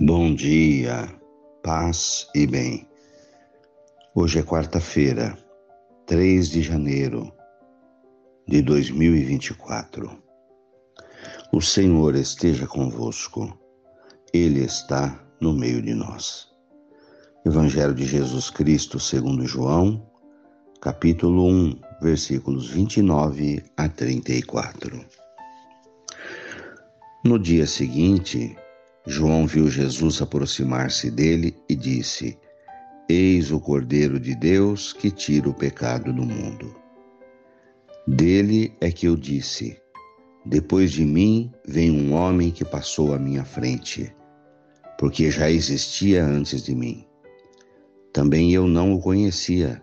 Bom dia, paz e bem. Hoje é quarta-feira, 3 de janeiro de 2024. O Senhor esteja convosco, Ele está no meio de nós. Evangelho de Jesus Cristo, segundo João, capítulo 1, versículos 29 a 34. No dia seguinte, João viu Jesus aproximar-se dele e disse: Eis o Cordeiro de Deus que tira o pecado do mundo. Dele é que eu disse: Depois de mim vem um homem que passou à minha frente, porque já existia antes de mim. Também eu não o conhecia,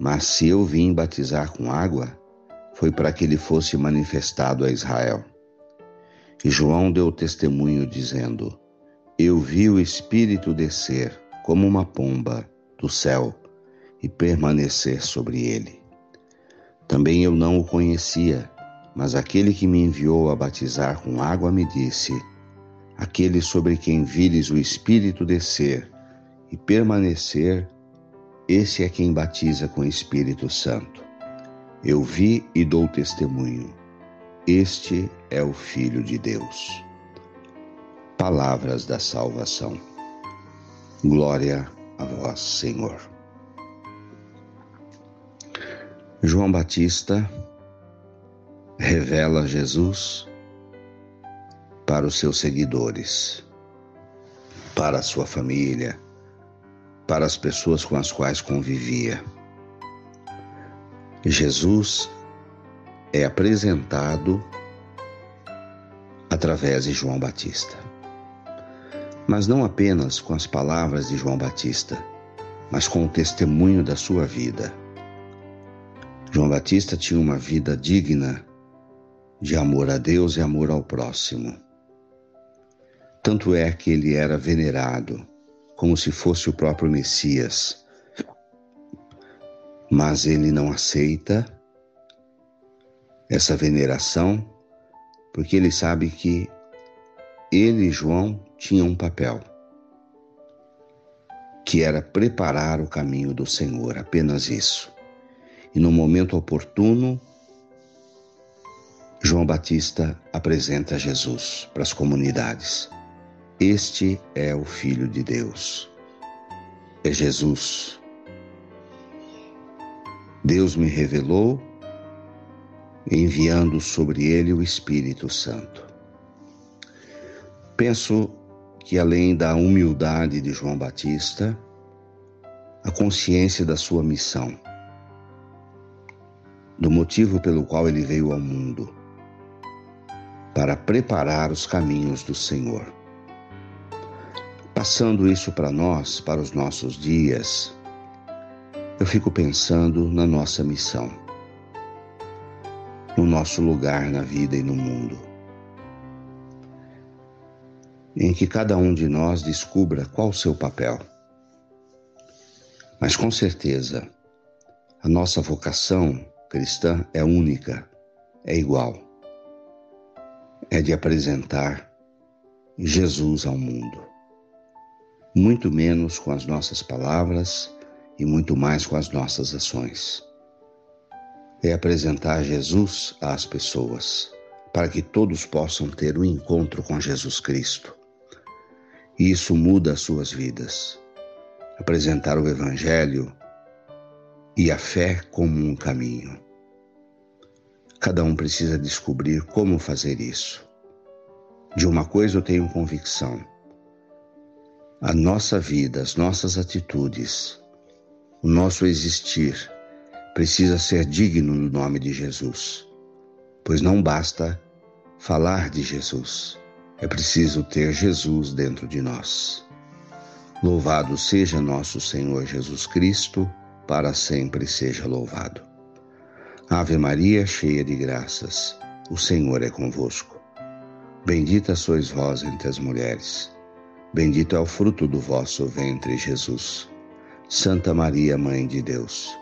mas se eu vim batizar com água, foi para que ele fosse manifestado a Israel. E João deu testemunho dizendo: Eu vi o Espírito descer como uma pomba do céu e permanecer sobre ele. Também eu não o conhecia, mas aquele que me enviou a batizar com água me disse: Aquele sobre quem vires o Espírito descer e permanecer, esse é quem batiza com Espírito Santo. Eu vi e dou testemunho este é o Filho de Deus. Palavras da salvação. Glória a vós, Senhor. João Batista revela Jesus para os seus seguidores, para a sua família, para as pessoas com as quais convivia. Jesus é apresentado através de João Batista. Mas não apenas com as palavras de João Batista, mas com o testemunho da sua vida. João Batista tinha uma vida digna de amor a Deus e amor ao próximo. Tanto é que ele era venerado como se fosse o próprio Messias. Mas ele não aceita essa veneração, porque ele sabe que ele e João tinham um papel, que era preparar o caminho do Senhor, apenas isso. E no momento oportuno, João Batista apresenta Jesus para as comunidades. Este é o Filho de Deus. É Jesus. Deus me revelou enviando sobre ele o Espírito Santo. Penso que, além da humildade de João Batista, a consciência da sua missão, do motivo pelo qual ele veio ao mundo, para preparar os caminhos do Senhor. Passando isso para nós, para os nossos dias, eu fico pensando na nossa missão no nosso lugar na vida e no mundo. Em que cada um de nós descubra qual o seu papel. Mas com certeza, a nossa vocação cristã é única, é igual. É de apresentar Jesus ao mundo. Muito menos com as nossas palavras e muito mais com as nossas ações é apresentar Jesus às pessoas, para que todos possam ter um encontro com Jesus Cristo. E isso muda as suas vidas. Apresentar o Evangelho e a fé como um caminho. Cada um precisa descobrir como fazer isso. De uma coisa eu tenho convicção: a nossa vida, as nossas atitudes, o nosso existir precisa ser digno do nome de Jesus, pois não basta falar de Jesus, é preciso ter Jesus dentro de nós. Louvado seja nosso Senhor Jesus Cristo, para sempre seja louvado. Ave Maria, cheia de graças, o Senhor é convosco. Bendita sois vós entre as mulheres, bendito é o fruto do vosso ventre, Jesus. Santa Maria, Mãe de Deus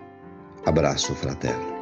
Abraço fraterno.